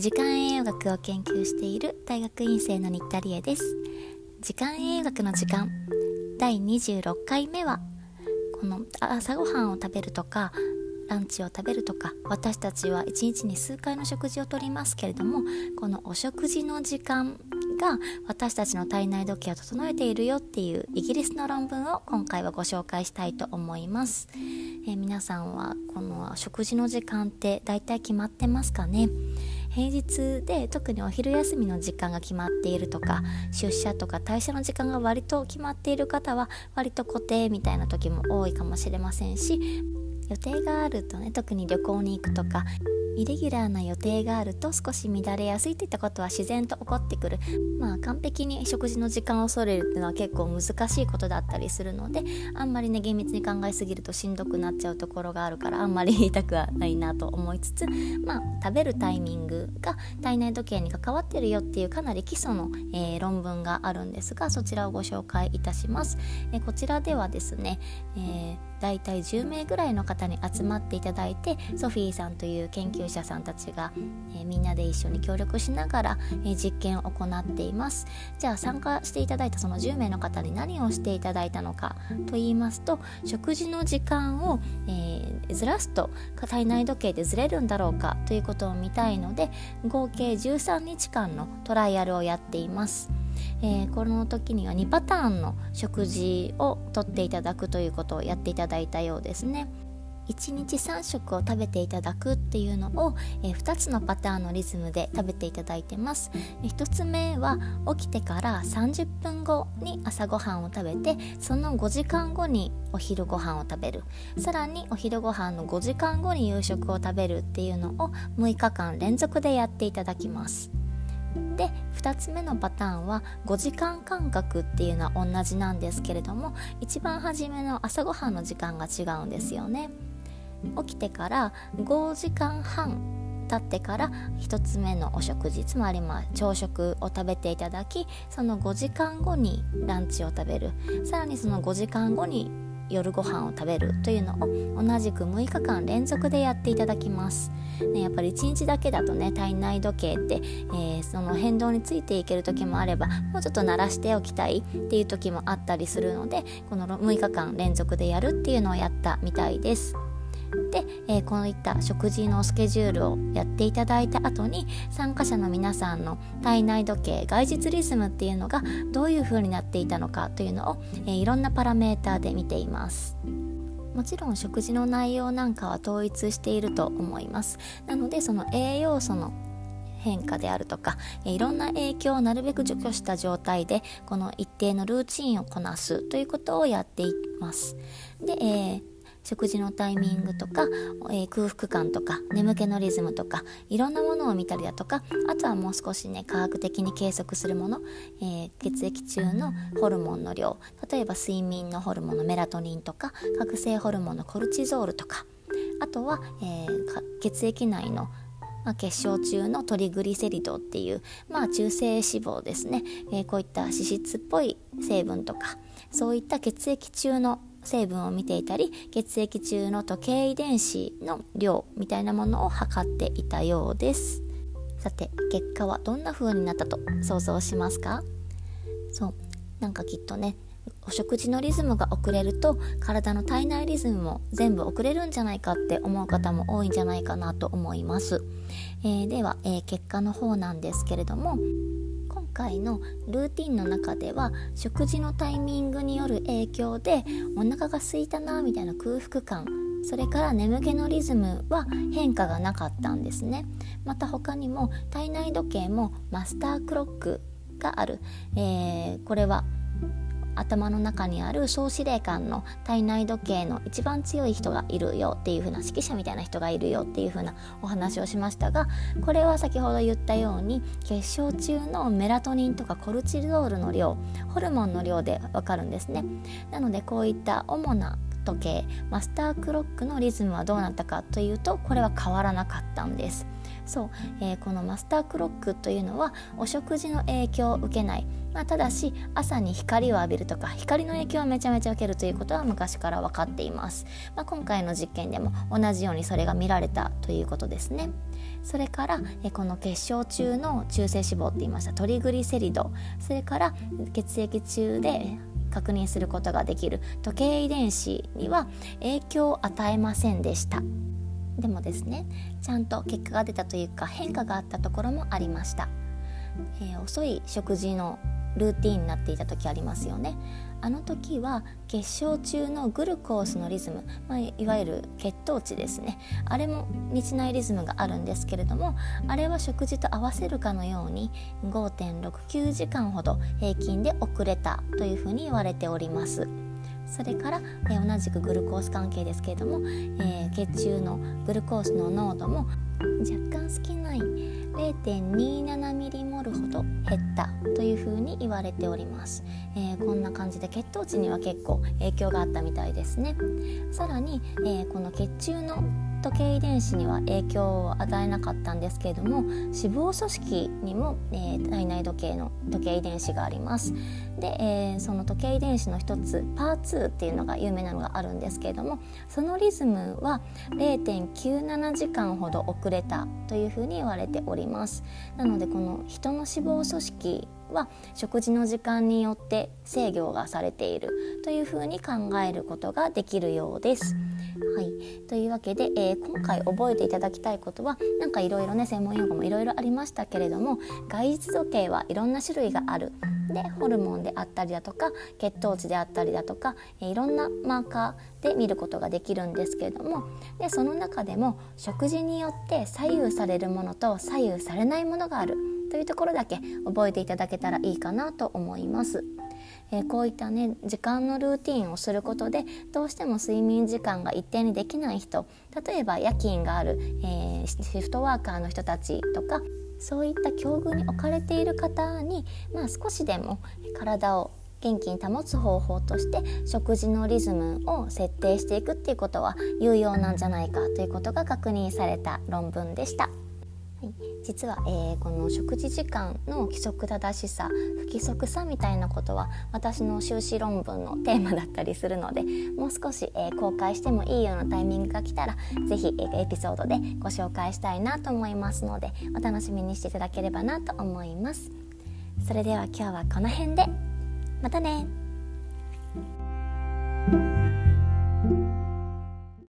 時間栄養学を研究している大学院生の新田理恵です。時間栄養学の時間第26回目はこの朝ごはんを食べるとかランチを食べるとか私たちは一日に数回の食事をとりますけれどもこのお食事の時間が私たちの体内時計を整えているよっていうイギリスの論文を今回はご紹介したいと思います、えー、皆さんはこの食事の時間って大体決まってますかね？平日で特にお昼休みの時間が決まっているとか出社とか退社の時間が割と決まっている方は割と固定みたいな時も多いかもしれませんし予定があるとね特に旅行に行くとかイレギュラーな予定があると少し乱れやすいといったことは自然と起こってくる。まあ完璧に食事の時間を恐れるっていうのは結構難しいことだったりするのであんまりね厳密に考えすぎるとしんどくなっちゃうところがあるからあんまり言いたくはないなと思いつつまあ食べるタイミングが体内時計に関わってるよっていうかなり基礎の、えー、論文があるんですがそちらをご紹介いたします、えー、こちらではですね、えーだいたい10名ぐらいの方に集まっていただいてソフィーさんという研究者さんたちが、えー、みんなで一緒に協力しながら、えー、実験を行っていますじゃあ参加していただいたその10名の方に何をしていただいたのかと言いますと食事の時間を、えー、ずらすと体内時計でずれるんだろうかということを見たいので合計13日間のトライアルをやっています。えー、この時には2パターンの食事をとっていただくということをやっていただいたようですね。1日3食を食べていただくっていうのを、えー、2つのパターンのリズムで食べていただいてます。1つ目は起きてから30分後に朝ごはんを食べてその5時間後にお昼ご飯を食べる。さらにお昼ご飯の5時間後に夕食を食べるっていうのを6日間連続でやっていただきます。で2つ目のパターンは5時間間隔っていうのは同じなんですけれども一番初めの朝ごはんの時間が違うんですよね。起きてから5時間半経ってから1つ目のお食事つまりま朝食を食べていただきその5時間後にランチを食べる。さらにその5時間後に夜ご飯を食べるというのを同じく6日間連続でやっていただきます、ね、やっぱり1日だけだとね体内時計って、えー、その変動についていける時もあればもうちょっと鳴らしておきたいっていう時もあったりするのでこの6日間連続でやるっていうのをやったみたいです。で、えー、こういった食事のスケジュールをやっていただいた後に参加者の皆さんの体内時計外日リズムっていうのがどういう風になっていたのかというのを、えー、いろんなパラメーターで見ています。もちろん食事の内容なんかは統一していると思います。なのでその栄養素の変化であるとかいろんな影響をなるべく除去した状態でこの一定のルーチンをこなすということをやっています。で、えー、食事のタイミングとか、えー、空腹感とか眠気のリズムとかいろんなものを見たりだとかあとはもう少しね科学的に計測するもの、えー、血液中のホルモンの量例えば睡眠のホルモンのメラトニンとか覚醒ホルモンのコルチゾールとかあとは、えー、血液内のまあ、結晶中のトリグリセリドっていう、まあ、中性脂肪ですね、えー、こういった脂質っぽい成分とかそういった血液中の成分を見ていたり血液中の時計遺伝子の量みたいなものを測っていたようです。さて結果はどんな風になったと想像しますか？そう。なんかきっとねお食事のリズムが遅れると体の体内リズムも全部遅れるんじゃないかって思う方も多いんじゃないかなと思います、えー、では、えー、結果の方なんですけれども回のルーティンの中では食事のタイミングによる影響でお腹が空いたなみたいな空腹感それから眠気のリズムは変化がなかったんですね。また他にも体内時計もマスタークロックがある、えー、これは頭の中にある総司令官の体内時計の一番強い人がいるよっていう風な指揮者みたいな人がいるよっていう風なお話をしましたがこれは先ほど言ったように結晶中のメラトニンとかコルチゾールの量ホルモンの量でわかるんですね。なのでこういった主な時計マスタークロックのリズムはどうなったかというとこれは変わらなかったんです。そう、えー、このマスタークロックというのはお食事の影響を受けない、まあ、ただし朝に光を浴びるとか光の影響をめちゃめちゃ受けるということは昔から分かっています、まあ、今回の実験でも同じようにそれが見られたということですね。それからえこの結晶中の中性脂肪って言いましたトリグリセリド。それから血液中で確認することができる。時計遺伝子には影響を与えませんでした。でもですねちゃんと結果が出たというか変化があったところもありました、えー、遅い食事のルーティンになっていた時ありますよね。あの時は結晶中のグルコースのリズム、まあ、いわゆる血糖値ですね。あれも日内リズムがあるんですけれどもあれは食事と合わせるかのように5.69時間ほど平均で遅れたというふうに言われております。それから、えー、同じくグルコース関係ですけれども、えー、血中のグルコースの濃度も若干少ない0.27ミリモルほど減ったというふうに言われております、えー、こんな感じで血糖値には結構影響があったみたいですね。さらに、えー、この血中の時計遺伝子には影響を与えなかったんですけれども脂肪組織にも、えー、体内時計の時計遺伝子がありますで、えー、その時計遺伝子の一つパー2っていうのが有名なのがあるんですけれどもそのリズムは0.97時間ほど遅れたというふうに言われておりますなのでこの人の脂肪組織は食事の時間によって制御がされているというふうに考えることができるようです。はい、というわけで、えー、今回覚えていただきたいことはなんかいろいろね専門用語もいろいろありましたけれども外実時計はいろんな種類がある。でホルモンであったりだとか血糖値であったりだとか、え、いろんなマーカーで見ることができるんですけれどもでその中でも食事によって左右されるものと左右されないものがあるというところだけ覚えていただけたらいいかなと思います。えー、こういったね時間のルーティンをすることでどうしても睡眠時間が一定にできない人例えば夜勤がある、えー、シフトワーカーの人たちとかそういった境遇に置かれている方に、まあ、少しでも体を元気に保つ方法として食事のリズムを設定していくっていうことは有用なんじゃないかということが確認された論文でした。実は、えー、この食事時間の規則正しさ不規則さみたいなことは私の修士論文のテーマだったりするのでもう少し、えー、公開してもいいようなタイミングが来たら是非、えー、エピソードでご紹介したいなと思いますのでお楽しみにしていただければなと思います。それでは今日はこの辺でまたね